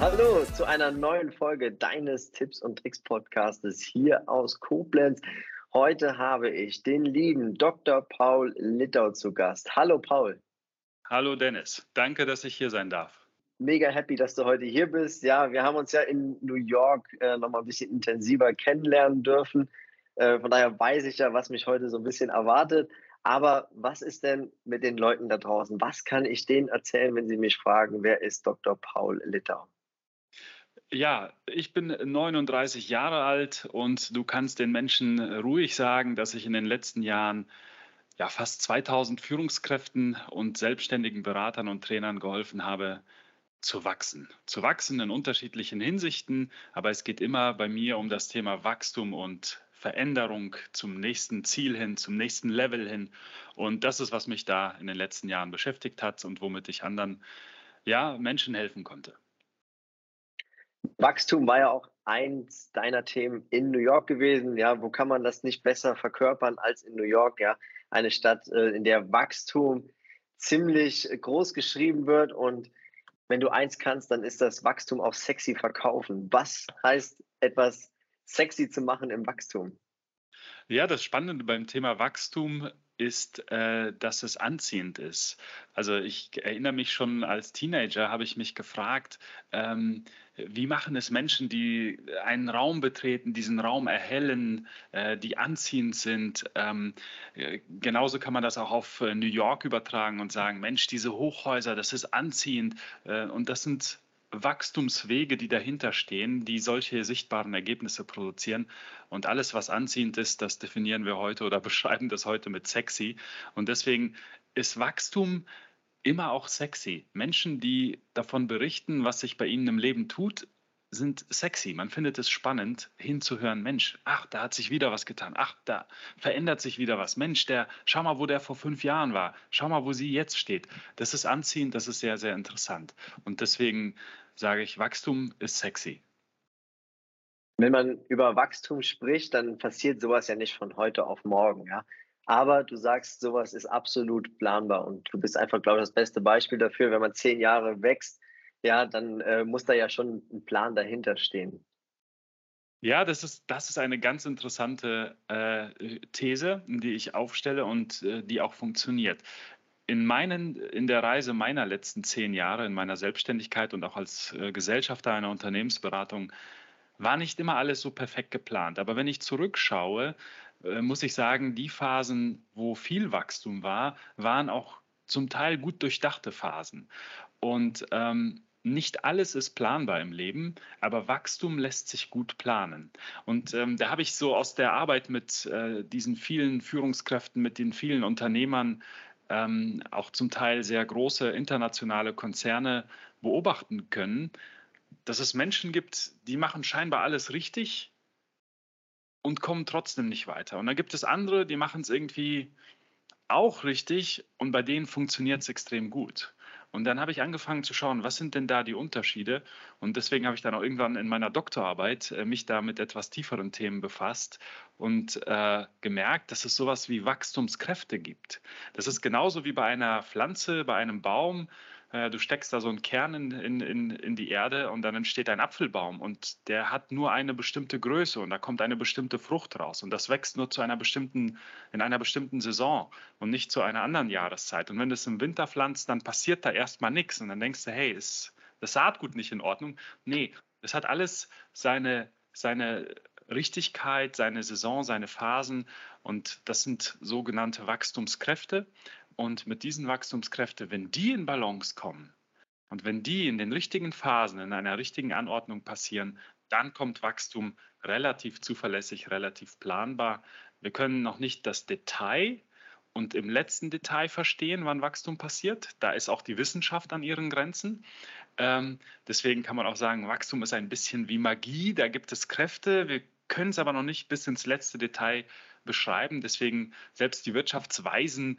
Hallo zu einer neuen Folge deines Tipps und Tricks Podcastes hier aus Koblenz. Heute habe ich den lieben Dr. Paul Littau zu Gast. Hallo Paul. Hallo Dennis, danke, dass ich hier sein darf. Mega happy, dass du heute hier bist. Ja, wir haben uns ja in New York äh, nochmal ein bisschen intensiver kennenlernen dürfen. Äh, von daher weiß ich ja, was mich heute so ein bisschen erwartet. Aber was ist denn mit den Leuten da draußen? Was kann ich denen erzählen, wenn sie mich fragen, wer ist Dr. Paul Littau? Ja, ich bin 39 Jahre alt und du kannst den Menschen ruhig sagen, dass ich in den letzten Jahren ja, fast 2000 Führungskräften und selbstständigen Beratern und Trainern geholfen habe, zu wachsen. Zu wachsen in unterschiedlichen Hinsichten, aber es geht immer bei mir um das Thema Wachstum und Veränderung zum nächsten Ziel hin, zum nächsten Level hin. Und das ist, was mich da in den letzten Jahren beschäftigt hat und womit ich anderen ja, Menschen helfen konnte. Wachstum war ja auch eins deiner Themen in New York gewesen. Ja, wo kann man das nicht besser verkörpern als in New York? Ja, eine Stadt, äh, in der Wachstum ziemlich groß geschrieben wird. Und wenn du eins kannst, dann ist das Wachstum auch sexy verkaufen. Was heißt etwas sexy zu machen im Wachstum? Ja, das Spannende beim Thema Wachstum ist, äh, dass es anziehend ist. Also ich erinnere mich schon als Teenager, habe ich mich gefragt, ähm, wie machen es Menschen, die einen Raum betreten, diesen Raum erhellen, äh, die anziehend sind. Ähm, äh, genauso kann man das auch auf äh, New York übertragen und sagen, Mensch, diese Hochhäuser, das ist anziehend. Äh, und das sind Wachstumswege, die dahinter stehen, die solche sichtbaren Ergebnisse produzieren. Und alles, was anziehend ist, das definieren wir heute oder beschreiben das heute mit sexy. Und deswegen ist Wachstum immer auch sexy. Menschen, die davon berichten, was sich bei ihnen im Leben tut, sind sexy. Man findet es spannend, hinzuhören, Mensch, ach, da hat sich wieder was getan. Ach, da verändert sich wieder was. Mensch, der, schau mal, wo der vor fünf Jahren war. Schau mal, wo sie jetzt steht. Das ist anziehend, das ist sehr, sehr interessant. Und deswegen sage ich, Wachstum ist sexy. Wenn man über Wachstum spricht, dann passiert sowas ja nicht von heute auf morgen, ja. Aber du sagst, sowas ist absolut planbar und du bist einfach, glaube ich, das beste Beispiel dafür, wenn man zehn Jahre wächst, ja, dann äh, muss da ja schon ein Plan dahinter stehen. Ja, das ist, das ist eine ganz interessante äh, These, die ich aufstelle und äh, die auch funktioniert. In, meinen, in der Reise meiner letzten zehn Jahre, in meiner Selbstständigkeit und auch als äh, Gesellschafter einer Unternehmensberatung, war nicht immer alles so perfekt geplant. Aber wenn ich zurückschaue, äh, muss ich sagen, die Phasen, wo viel Wachstum war, waren auch zum Teil gut durchdachte Phasen. Und ähm, nicht alles ist planbar im Leben, aber Wachstum lässt sich gut planen. Und ähm, da habe ich so aus der Arbeit mit äh, diesen vielen Führungskräften, mit den vielen Unternehmern, ähm, auch zum Teil sehr große internationale Konzerne beobachten können, dass es Menschen gibt, die machen scheinbar alles richtig und kommen trotzdem nicht weiter. Und dann gibt es andere, die machen es irgendwie auch richtig und bei denen funktioniert es extrem gut. Und dann habe ich angefangen zu schauen, was sind denn da die Unterschiede? Und deswegen habe ich dann auch irgendwann in meiner Doktorarbeit äh, mich da mit etwas tieferen Themen befasst und äh, gemerkt, dass es sowas wie Wachstumskräfte gibt. Das ist genauso wie bei einer Pflanze, bei einem Baum. Äh, du steckst da so einen Kern in, in, in die Erde und dann entsteht ein Apfelbaum und der hat nur eine bestimmte Größe und da kommt eine bestimmte Frucht raus und das wächst nur zu einer bestimmten, in einer bestimmten Saison und nicht zu einer anderen Jahreszeit. Und wenn du es im Winter pflanzt, dann passiert da erstmal nichts und dann denkst du, hey, ist das Saatgut nicht in Ordnung? Nee, es hat alles seine, seine Richtigkeit, seine Saison, seine Phasen und das sind sogenannte Wachstumskräfte. Und mit diesen Wachstumskräften, wenn die in Balance kommen und wenn die in den richtigen Phasen, in einer richtigen Anordnung passieren, dann kommt Wachstum relativ zuverlässig, relativ planbar. Wir können noch nicht das Detail und im letzten Detail verstehen, wann Wachstum passiert. Da ist auch die Wissenschaft an ihren Grenzen. Ähm, deswegen kann man auch sagen, Wachstum ist ein bisschen wie Magie. Da gibt es Kräfte. Wir können es aber noch nicht bis ins letzte Detail beschreiben. Deswegen selbst die Wirtschaftsweisen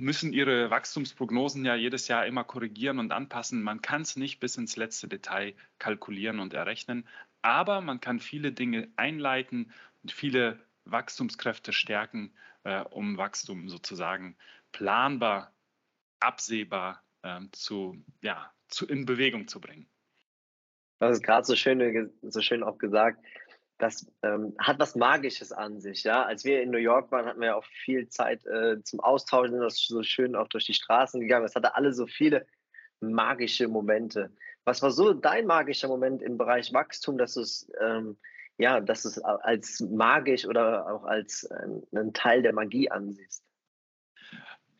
müssen ihre Wachstumsprognosen ja jedes Jahr immer korrigieren und anpassen. Man kann es nicht bis ins letzte Detail kalkulieren und errechnen, aber man kann viele Dinge einleiten und viele Wachstumskräfte stärken, äh, um Wachstum sozusagen planbar, absehbar äh, zu, ja, zu, in Bewegung zu bringen. Das ist gerade so schön, so schön auch gesagt das ähm, hat was Magisches an sich. Ja? Als wir in New York waren, hatten wir auch viel Zeit äh, zum Austauschen, das ist so schön auch durch die Straßen gegangen. Es hatte alle so viele magische Momente. Was war so dein magischer Moment im Bereich Wachstum, dass du es ähm, ja, dass es als magisch oder auch als ähm, einen Teil der Magie ansiehst?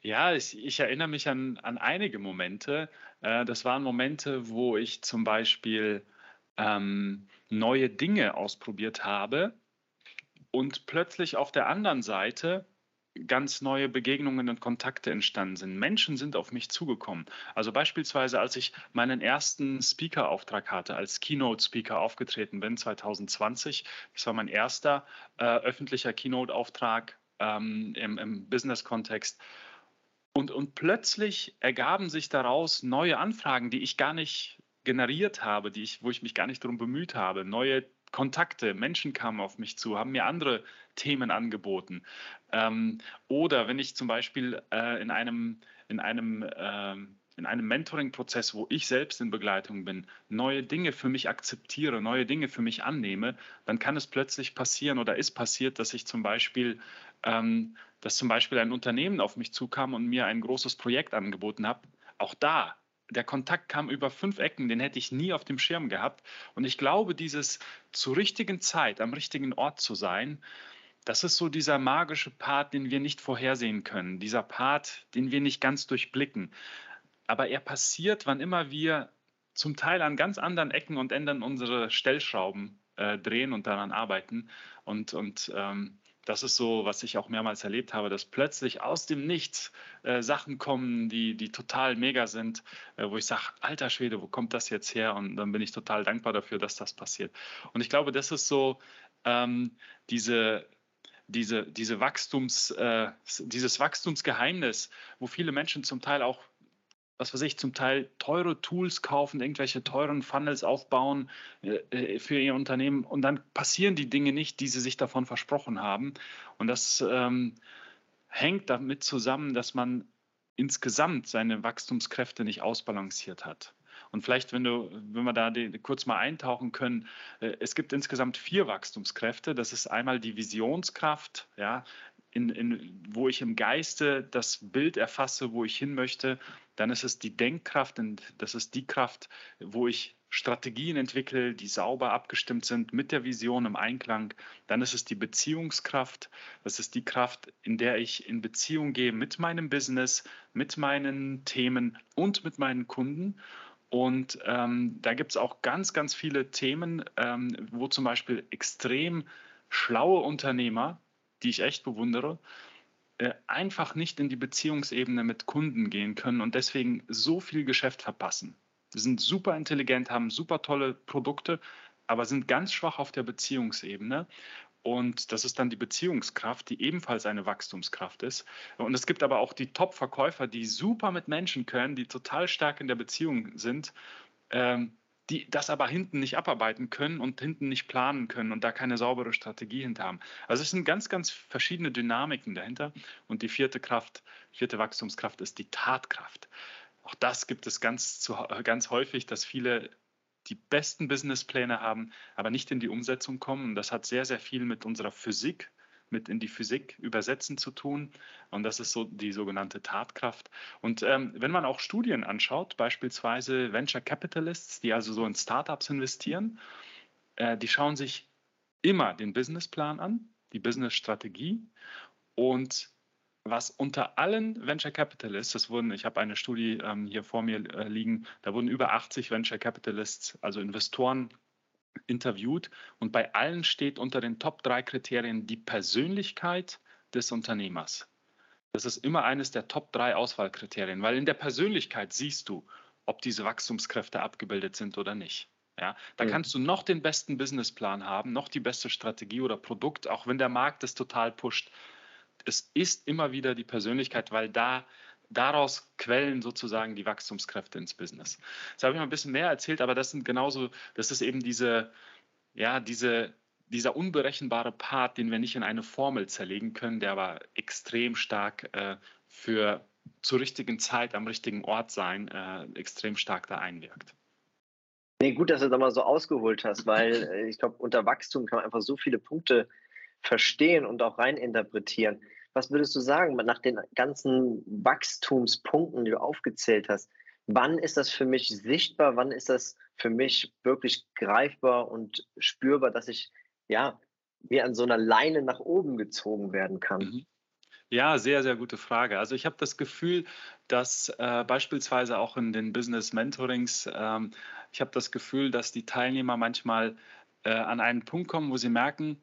Ja, ich, ich erinnere mich an, an einige Momente. Äh, das waren Momente, wo ich zum Beispiel ähm, neue Dinge ausprobiert habe und plötzlich auf der anderen Seite ganz neue Begegnungen und Kontakte entstanden sind. Menschen sind auf mich zugekommen. Also beispielsweise, als ich meinen ersten Speaker-Auftrag hatte, als Keynote-Speaker aufgetreten bin 2020, das war mein erster äh, öffentlicher Keynote-Auftrag ähm, im, im Business-Kontext. Und, und plötzlich ergaben sich daraus neue Anfragen, die ich gar nicht generiert habe, die ich, wo ich mich gar nicht darum bemüht habe. Neue Kontakte, Menschen kamen auf mich zu, haben mir andere Themen angeboten. Ähm, oder wenn ich zum Beispiel äh, in einem, in einem, äh, in einem Mentoring-Prozess, wo ich selbst in Begleitung bin, neue Dinge für mich akzeptiere, neue Dinge für mich annehme, dann kann es plötzlich passieren oder ist passiert, dass ich zum Beispiel, ähm, dass zum Beispiel ein Unternehmen auf mich zukam und mir ein großes Projekt angeboten hat. Auch da der Kontakt kam über fünf Ecken, den hätte ich nie auf dem Schirm gehabt. Und ich glaube, dieses zur richtigen Zeit am richtigen Ort zu sein, das ist so dieser magische Part, den wir nicht vorhersehen können, dieser Part, den wir nicht ganz durchblicken. Aber er passiert, wann immer wir zum Teil an ganz anderen Ecken und Enden unsere Stellschrauben äh, drehen und daran arbeiten. Und, und ähm, das ist so, was ich auch mehrmals erlebt habe, dass plötzlich aus dem Nichts äh, Sachen kommen, die, die total mega sind, äh, wo ich sage, alter Schwede, wo kommt das jetzt her? Und dann bin ich total dankbar dafür, dass das passiert. Und ich glaube, das ist so ähm, diese, diese, diese Wachstums, äh, dieses Wachstumsgeheimnis, wo viele Menschen zum Teil auch was weiß ich, zum Teil teure Tools kaufen, irgendwelche teuren Funnels aufbauen äh, äh, für ihr Unternehmen und dann passieren die Dinge nicht, die sie sich davon versprochen haben. Und das ähm, hängt damit zusammen, dass man insgesamt seine Wachstumskräfte nicht ausbalanciert hat. Und vielleicht, wenn du, wenn wir da die, kurz mal eintauchen können, äh, es gibt insgesamt vier Wachstumskräfte. Das ist einmal die Visionskraft, ja, in, in, wo ich im Geiste das Bild erfasse, wo ich hin möchte. Dann ist es die Denkkraft und das ist die Kraft, wo ich Strategien entwickle, die sauber abgestimmt sind mit der Vision im Einklang. Dann ist es die Beziehungskraft. Das ist die Kraft, in der ich in Beziehung gehe mit meinem Business, mit meinen Themen und mit meinen Kunden. Und ähm, da gibt es auch ganz, ganz viele Themen, ähm, wo zum Beispiel extrem schlaue Unternehmer die ich echt bewundere, äh, einfach nicht in die Beziehungsebene mit Kunden gehen können und deswegen so viel Geschäft verpassen. Sie sind super intelligent, haben super tolle Produkte, aber sind ganz schwach auf der Beziehungsebene. Und das ist dann die Beziehungskraft, die ebenfalls eine Wachstumskraft ist. Und es gibt aber auch die Top-Verkäufer, die super mit Menschen können, die total stark in der Beziehung sind. Ähm, die das aber hinten nicht abarbeiten können und hinten nicht planen können und da keine saubere Strategie hinter haben. Also es sind ganz, ganz verschiedene Dynamiken dahinter. Und die vierte Kraft, vierte Wachstumskraft ist die Tatkraft. Auch das gibt es ganz, zu, ganz häufig, dass viele die besten Businesspläne haben, aber nicht in die Umsetzung kommen. Und das hat sehr, sehr viel mit unserer Physik mit in die Physik übersetzen zu tun. Und das ist so die sogenannte Tatkraft. Und ähm, wenn man auch Studien anschaut, beispielsweise Venture Capitalists, die also so in Startups investieren, äh, die schauen sich immer den Businessplan an, die Businessstrategie und was unter allen Venture Capitalists, das wurden, ich habe eine Studie ähm, hier vor mir äh, liegen, da wurden über 80 Venture Capitalists, also Investoren interviewt und bei allen steht unter den Top drei Kriterien die Persönlichkeit des Unternehmers. Das ist immer eines der Top 3 Auswahlkriterien, weil in der Persönlichkeit siehst du, ob diese Wachstumskräfte abgebildet sind oder nicht. Ja, da mhm. kannst du noch den besten Businessplan haben, noch die beste Strategie oder Produkt, auch wenn der Markt es total pusht. Es ist immer wieder die Persönlichkeit, weil da daraus quellen sozusagen die Wachstumskräfte ins Business. Das habe ich mal ein bisschen mehr erzählt, aber das sind genauso, das ist eben diese, ja, diese, dieser unberechenbare Part, den wir nicht in eine Formel zerlegen können, der aber extrem stark äh, für zur richtigen Zeit am richtigen Ort sein äh, extrem stark da einwirkt. Nee, gut, dass du da mal so ausgeholt hast, weil äh, ich glaube, unter Wachstum kann man einfach so viele Punkte verstehen und auch reininterpretieren. Was würdest du sagen, nach den ganzen Wachstumspunkten, die du aufgezählt hast? Wann ist das für mich sichtbar? Wann ist das für mich wirklich greifbar und spürbar, dass ich ja wie an so einer Leine nach oben gezogen werden kann? Mhm. Ja, sehr, sehr gute Frage. Also ich habe das Gefühl, dass äh, beispielsweise auch in den Business Mentorings, ähm, ich habe das Gefühl, dass die Teilnehmer manchmal äh, an einen Punkt kommen, wo sie merken,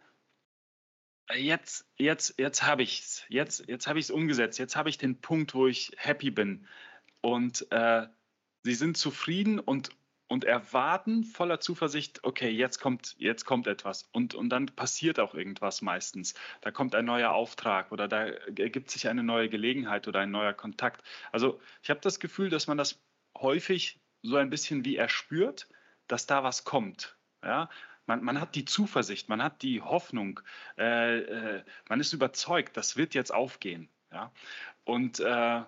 jetzt, jetzt, jetzt habe ich es, jetzt, jetzt habe ich es umgesetzt, jetzt habe ich den Punkt, wo ich happy bin. Und äh, sie sind zufrieden und und erwarten voller Zuversicht, okay, jetzt kommt, jetzt kommt etwas. Und, und dann passiert auch irgendwas meistens. Da kommt ein neuer Auftrag oder da ergibt sich eine neue Gelegenheit oder ein neuer Kontakt. Also ich habe das Gefühl, dass man das häufig so ein bisschen wie erspürt, dass da was kommt. Ja? Man, man hat die Zuversicht, man hat die Hoffnung, äh, äh, man ist überzeugt, das wird jetzt aufgehen. Ja? Und äh,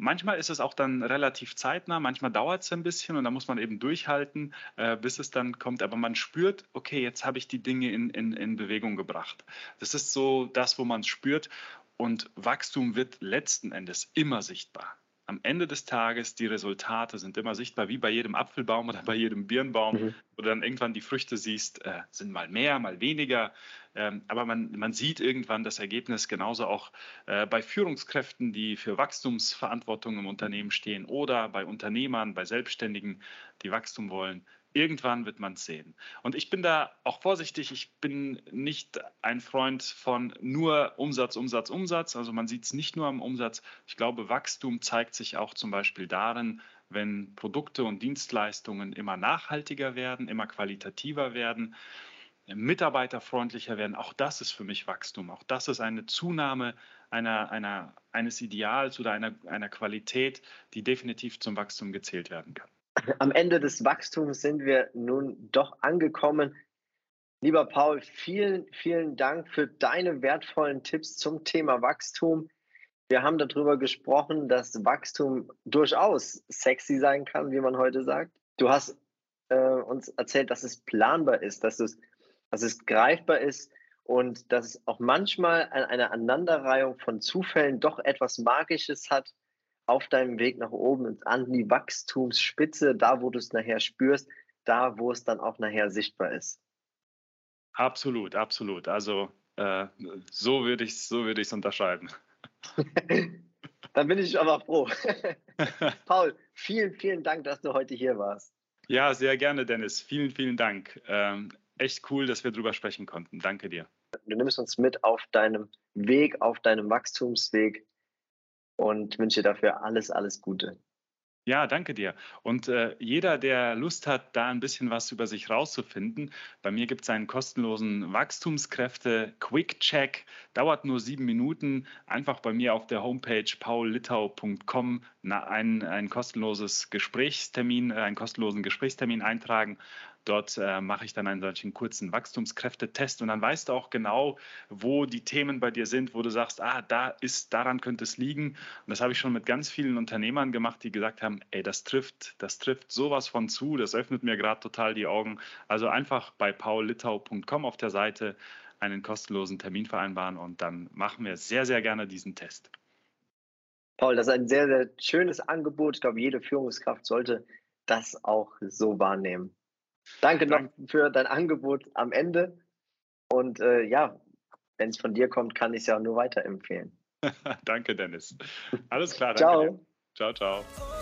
Manchmal ist es auch dann relativ zeitnah, manchmal dauert es ein bisschen und da muss man eben durchhalten, äh, bis es dann kommt. Aber man spürt, okay, jetzt habe ich die Dinge in, in, in Bewegung gebracht. Das ist so das, wo man es spürt. Und Wachstum wird letzten Endes immer sichtbar am Ende des Tages die Resultate sind immer sichtbar, wie bei jedem Apfelbaum oder bei jedem Birnbaum, mhm. wo du dann irgendwann die Früchte siehst, äh, sind mal mehr, mal weniger. Ähm, aber man, man sieht irgendwann das Ergebnis genauso auch äh, bei Führungskräften, die für Wachstumsverantwortung im Unternehmen stehen oder bei Unternehmern, bei Selbstständigen, die Wachstum wollen. Irgendwann wird man es sehen. Und ich bin da auch vorsichtig. Ich bin nicht ein Freund von nur Umsatz, Umsatz, Umsatz. Also man sieht es nicht nur am Umsatz. Ich glaube, Wachstum zeigt sich auch zum Beispiel darin, wenn Produkte und Dienstleistungen immer nachhaltiger werden, immer qualitativer werden, mitarbeiterfreundlicher werden. Auch das ist für mich Wachstum. Auch das ist eine Zunahme einer, einer, eines Ideals oder einer, einer Qualität, die definitiv zum Wachstum gezählt werden kann. Am Ende des Wachstums sind wir nun doch angekommen. Lieber Paul, vielen, vielen Dank für deine wertvollen Tipps zum Thema Wachstum. Wir haben darüber gesprochen, dass Wachstum durchaus sexy sein kann, wie man heute sagt. Du hast äh, uns erzählt, dass es planbar ist, dass es, dass es greifbar ist und dass es auch manchmal eine Aneinanderreihung von Zufällen doch etwas Magisches hat auf deinem Weg nach oben an die Wachstumsspitze, da wo du es nachher spürst, da wo es dann auch nachher sichtbar ist. Absolut, absolut. Also äh, so würde ich es so würd unterschreiben. dann bin ich aber froh. Paul, vielen, vielen Dank, dass du heute hier warst. Ja, sehr gerne, Dennis. Vielen, vielen Dank. Ähm, echt cool, dass wir drüber sprechen konnten. Danke dir. Du nimmst uns mit auf deinem Weg, auf deinem Wachstumsweg und wünsche dafür alles, alles Gute. Ja, danke dir. Und äh, jeder, der Lust hat, da ein bisschen was über sich rauszufinden, bei mir gibt es einen kostenlosen Wachstumskräfte-Quick-Check. Dauert nur sieben Minuten. Einfach bei mir auf der Homepage paullitau.com ein, ein kostenloses Gesprächstermin, äh, einen kostenlosen Gesprächstermin eintragen. Dort äh, mache ich dann einen solchen kurzen Wachstumskräftetest und dann weißt du auch genau, wo die Themen bei dir sind, wo du sagst, ah, da ist, daran könnte es liegen. Und das habe ich schon mit ganz vielen Unternehmern gemacht, die gesagt haben, ey, das trifft, das trifft sowas von zu, das öffnet mir gerade total die Augen. Also einfach bei paullitau.com auf der Seite einen kostenlosen Termin vereinbaren und dann machen wir sehr, sehr gerne diesen Test. Paul, das ist ein sehr, sehr schönes Angebot. Ich glaube, jede Führungskraft sollte das auch so wahrnehmen. Danke noch für dein Angebot am Ende. Und äh, ja, wenn es von dir kommt, kann ich es ja nur weiterempfehlen. danke, Dennis. Alles klar. Danke ciao. Dir. Ciao, ciao.